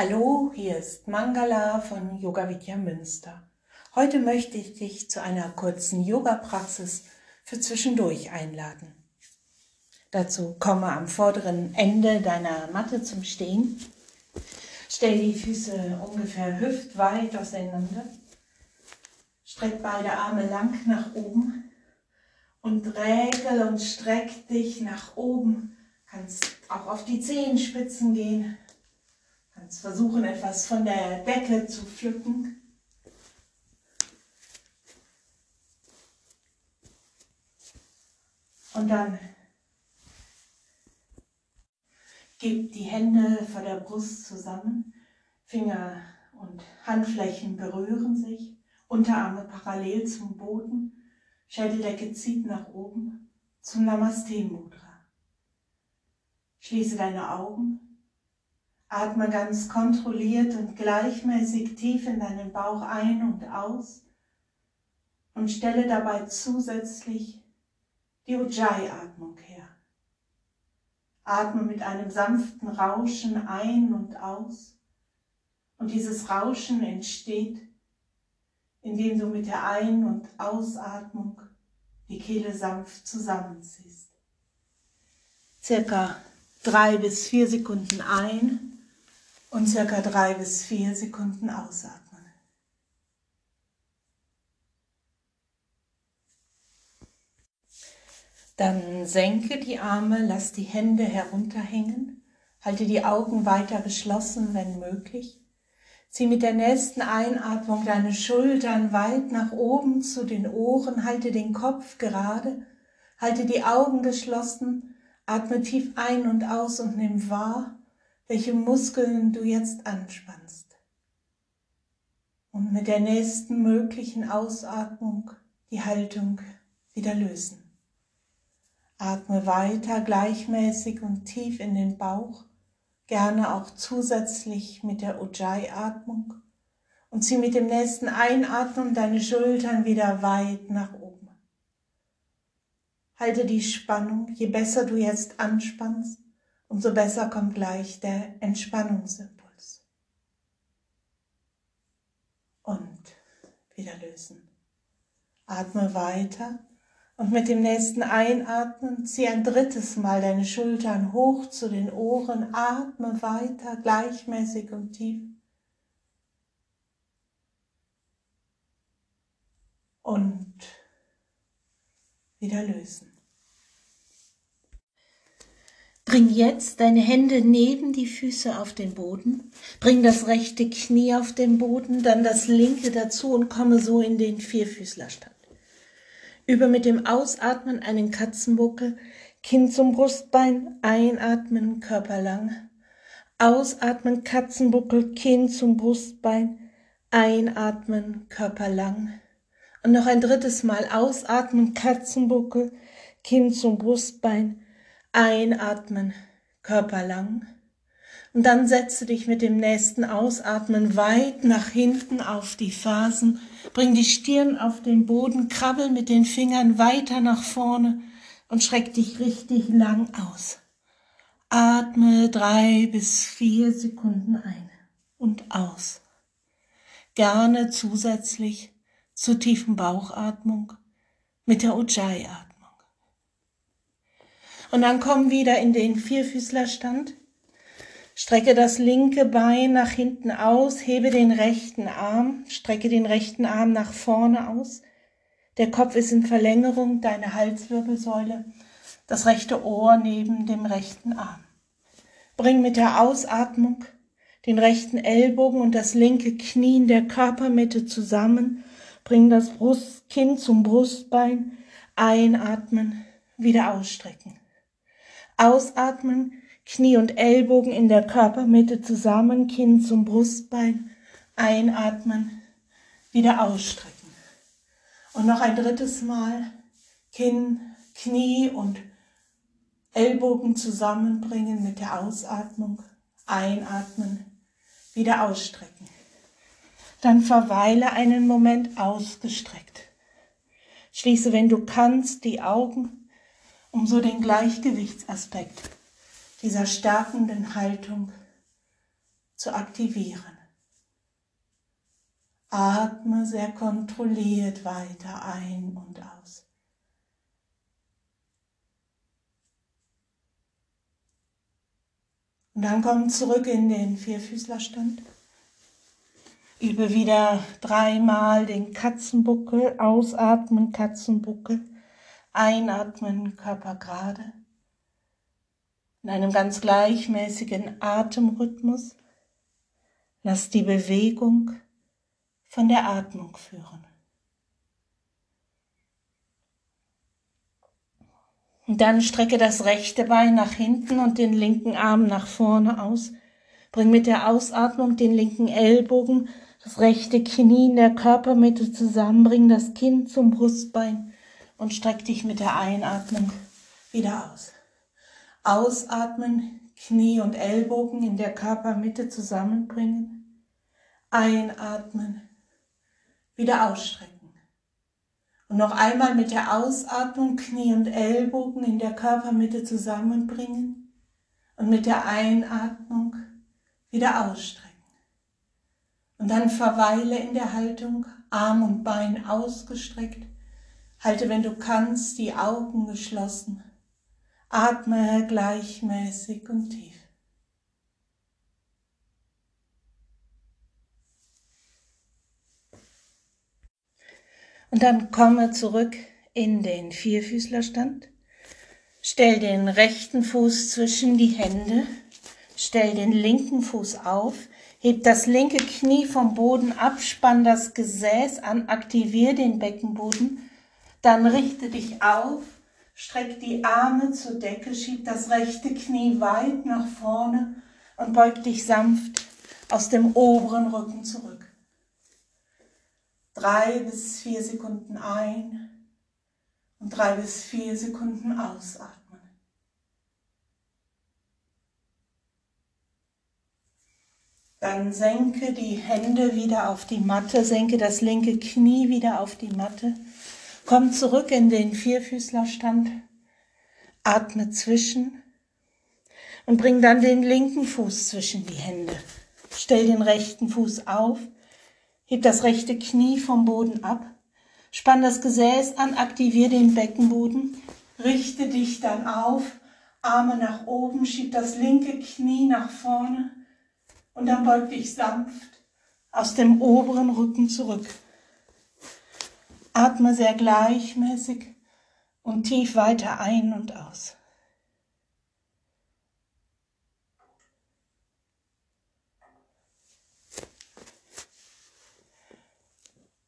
Hallo, hier ist Mangala von Yoga Vidya Münster. Heute möchte ich dich zu einer kurzen Yoga-Praxis für zwischendurch einladen. Dazu komme am vorderen Ende deiner Matte zum Stehen. Stell die Füße ungefähr hüftweit auseinander. Streck beide Arme lang nach oben und räkel und streck dich nach oben. Kannst auch auf die Zehenspitzen gehen Kannst versuchen, etwas von der Decke zu pflücken. Und dann gib die Hände vor der Brust zusammen. Finger und Handflächen berühren sich. Unterarme parallel zum Boden. Schädeldecke zieht nach oben zum Namaste Mudra. Schließe deine Augen Atme ganz kontrolliert und gleichmäßig tief in deinen Bauch ein und aus und stelle dabei zusätzlich die Ujjayi-Atmung her. Atme mit einem sanften Rauschen ein und aus und dieses Rauschen entsteht, indem du mit der Ein- und Ausatmung die Kehle sanft zusammenziehst. Circa drei bis vier Sekunden ein und circa drei bis vier Sekunden ausatmen. Dann senke die Arme, lass die Hände herunterhängen, halte die Augen weiter geschlossen, wenn möglich. Zieh mit der nächsten Einatmung deine Schultern weit nach oben zu den Ohren, halte den Kopf gerade, halte die Augen geschlossen, atme tief ein und aus und nimm wahr, welche Muskeln du jetzt anspannst. Und mit der nächsten möglichen Ausatmung die Haltung wieder lösen. Atme weiter gleichmäßig und tief in den Bauch, gerne auch zusätzlich mit der Ujjayi-Atmung und zieh mit dem nächsten Einatmen deine Schultern wieder weit nach oben. Halte die Spannung, je besser du jetzt anspannst, umso besser kommt gleich der Entspannungsimpuls. Und wieder lösen. Atme weiter und mit dem nächsten Einatmen zieh ein drittes Mal deine Schultern hoch zu den Ohren. Atme weiter, gleichmäßig und tief. Und wieder lösen. Bring jetzt deine Hände neben die Füße auf den Boden. Bring das rechte Knie auf den Boden, dann das linke dazu und komme so in den Vierfüßlerstand. Übe mit dem Ausatmen einen Katzenbuckel, Kinn zum Brustbein, einatmen, Körper lang. Ausatmen, Katzenbuckel, Kinn zum Brustbein, einatmen, Körper lang. Und noch ein drittes Mal ausatmen, Katzenbuckel, Kinn zum Brustbein, Einatmen, Körper lang. Und dann setze dich mit dem nächsten Ausatmen weit nach hinten auf die Fasen. Bring die Stirn auf den Boden, krabbel mit den Fingern weiter nach vorne und schreck dich richtig lang aus. Atme drei bis vier Sekunden ein und aus. Gerne zusätzlich zur tiefen Bauchatmung mit der Ujjayi-Atmung. Und dann komm wieder in den Vierfüßlerstand. Strecke das linke Bein nach hinten aus, hebe den rechten Arm, strecke den rechten Arm nach vorne aus. Der Kopf ist in Verlängerung, deine Halswirbelsäule, das rechte Ohr neben dem rechten Arm. Bring mit der Ausatmung den rechten Ellbogen und das linke Knie in der Körpermitte zusammen. Bring das Brustkinn zum Brustbein. Einatmen, wieder ausstrecken. Ausatmen, Knie und Ellbogen in der Körpermitte zusammen, Kinn zum Brustbein. Einatmen, wieder ausstrecken. Und noch ein drittes Mal Kinn, Knie und Ellbogen zusammenbringen mit der Ausatmung. Einatmen, wieder ausstrecken. Dann verweile einen Moment ausgestreckt. Schließe, wenn du kannst, die Augen um so den Gleichgewichtsaspekt dieser stärkenden Haltung zu aktivieren. Atme sehr kontrolliert weiter ein und aus. Und dann komm zurück in den Vierfüßlerstand. Übe wieder dreimal den Katzenbuckel, ausatmen, Katzenbuckel, einatmen, Körper gerade. In einem ganz gleichmäßigen Atemrhythmus. Lass die Bewegung von der Atmung führen. Und dann strecke das rechte Bein nach hinten und den linken Arm nach vorne aus. Bring mit der Ausatmung den linken Ellbogen, das rechte Knie in der Körpermitte zusammen. Bring das Kinn zum Brustbein und streck dich mit der Einatmung wieder aus. Ausatmen, Knie und Ellbogen in der Körpermitte zusammenbringen. Einatmen, wieder ausstrecken. Und noch einmal mit der Ausatmung Knie und Ellbogen in der Körpermitte zusammenbringen und mit der Einatmung wieder ausstrecken. Und dann verweile in der Haltung, Arm und Bein ausgestreckt. Halte, wenn du kannst, die Augen geschlossen. Atme gleichmäßig und tief. Und dann komme zurück in den Vierfüßlerstand. Stell den rechten Fuß zwischen die Hände. Stell den linken Fuß auf. Heb das linke Knie vom Boden ab. Spann das Gesäß an. Aktivier den Beckenboden. Dann richte dich auf. Streck die Arme zur Decke. Schieb das rechte Knie weit nach vorne und beug dich sanft aus dem oberen Rücken zurück drei bis vier Sekunden ein und drei bis vier Sekunden ausatmen. Dann senke die Hände wieder auf die Matte, senke das linke Knie wieder auf die Matte. Komm zurück in den Vierfüßlerstand, atme zwischen und bring dann den linken Fuß zwischen die Hände. Stell den rechten Fuß auf Heb das rechte Knie vom Boden ab. Spann das Gesäß an, aktivier den Beckenboden. Richte dich dann auf, Arme nach oben, schieb das linke Knie nach vorne und dann beug dich sanft aus dem oberen Rücken zurück. Atme sehr gleichmäßig und tief weiter ein und aus.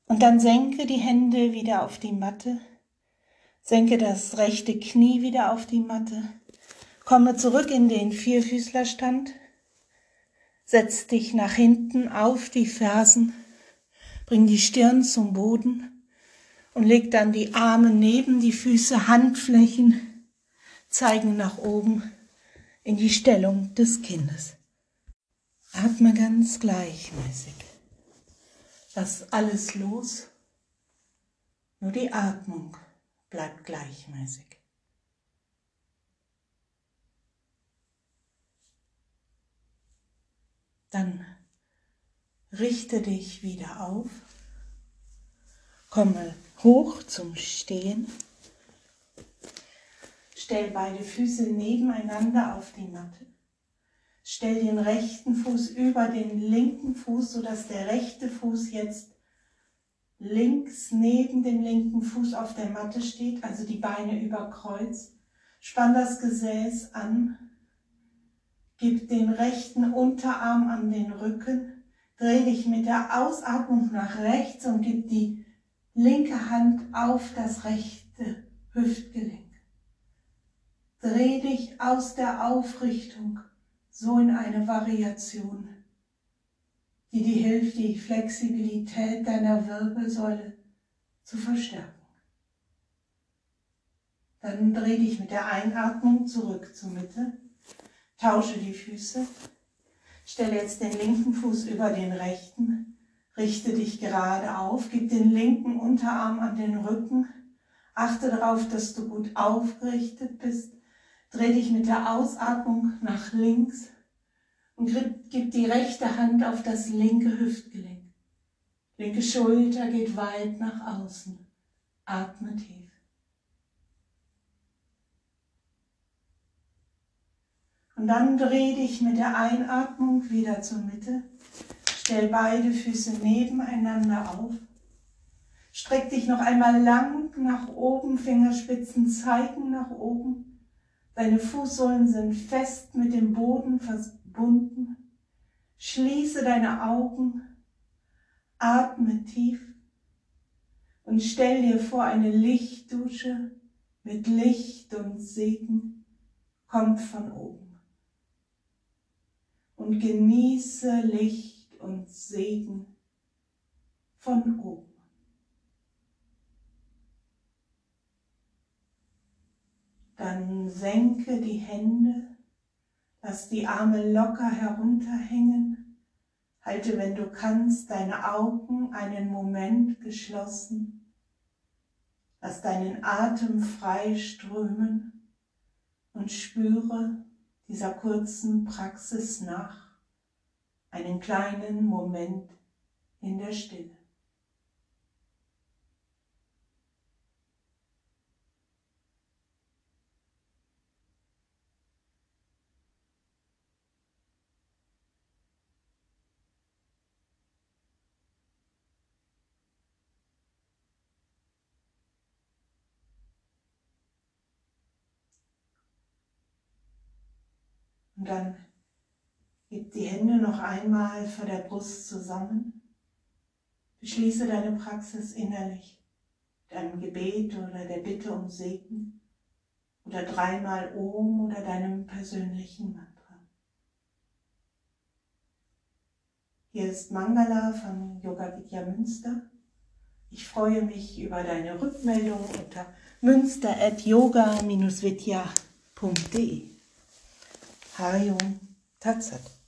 Und dann senke die Hände wieder auf die Matte. Senke das rechte Knie wieder auf die Matte. Komme zurück in den Vierfüßlerstand. Setz dich nach hinten auf die Fersen. Bring die Stirn zum Boden und leg dann die Arme neben die Füße, Handflächen zeigen nach oben in die Stellung des Kindes. Atme ganz gleichmäßig. Lass alles los, nur die Atmung bleibt gleichmäßig. Dann richte dich wieder auf, komme hoch zum Stehen, stell beide Füße nebeneinander auf die Matte Stell den rechten Fuß über den linken Fuß, sodass der rechte Fuß jetzt links neben dem linken Fuß auf der Matte steht, also die Beine über Kreuz. Spann das Gesäß an. Gib den rechten Unterarm an den Rücken. Dreh dich mit der Ausatmung nach rechts und gib die linke Hand auf das rechte Hüftgelenk. Dreh dich aus der Aufrichtung so in eine Variation, die dir hilft, die Flexibilität deiner Wirbelsäule zu verstärken. Dann dreh dich mit der Einatmung zurück zur Mitte, tausche die Füße, stelle jetzt den linken Fuß über den rechten, richte dich gerade auf, gib den linken Unterarm an den Rücken, achte darauf, dass du gut aufgerichtet bist Dreh dich mit der Ausatmung nach links Und gib die rechte Hand auf das linke Hüftgelenk. Linke Schulter geht weit nach außen. Atme tief. Und dann dreh dich mit der Einatmung wieder zur Mitte. Stell beide Füße nebeneinander auf. Streck dich noch einmal lang nach oben, Fingerspitzen zeigen nach oben. Deine Fußsohlen sind fest mit dem Boden verbunden. Schließe deine Augen, atme tief und stell dir vor, eine Lichtdusche mit Licht und Segen kommt von oben. Und genieße Licht und Segen von oben. Dann senke die Hände, lass die Arme locker herunterhängen. Halte, wenn du kannst, deine Augen einen Moment geschlossen. Lass deinen Atem frei strömen und spüre dieser kurzen Praxis nach, einen kleinen Moment in der Stille. Und dann gib die Hände noch einmal vor der Brust zusammen. Beschließe deine Praxis innerlich, deinem Gebet oder der Bitte um Segen oder dreimal Om oder deinem persönlichen Mantra. Hier ist Mangala von Yoga Vidya Münster. Ich freue mich über deine Rückmeldung unter münster.yoga-vidya.de. Harium Tatsat.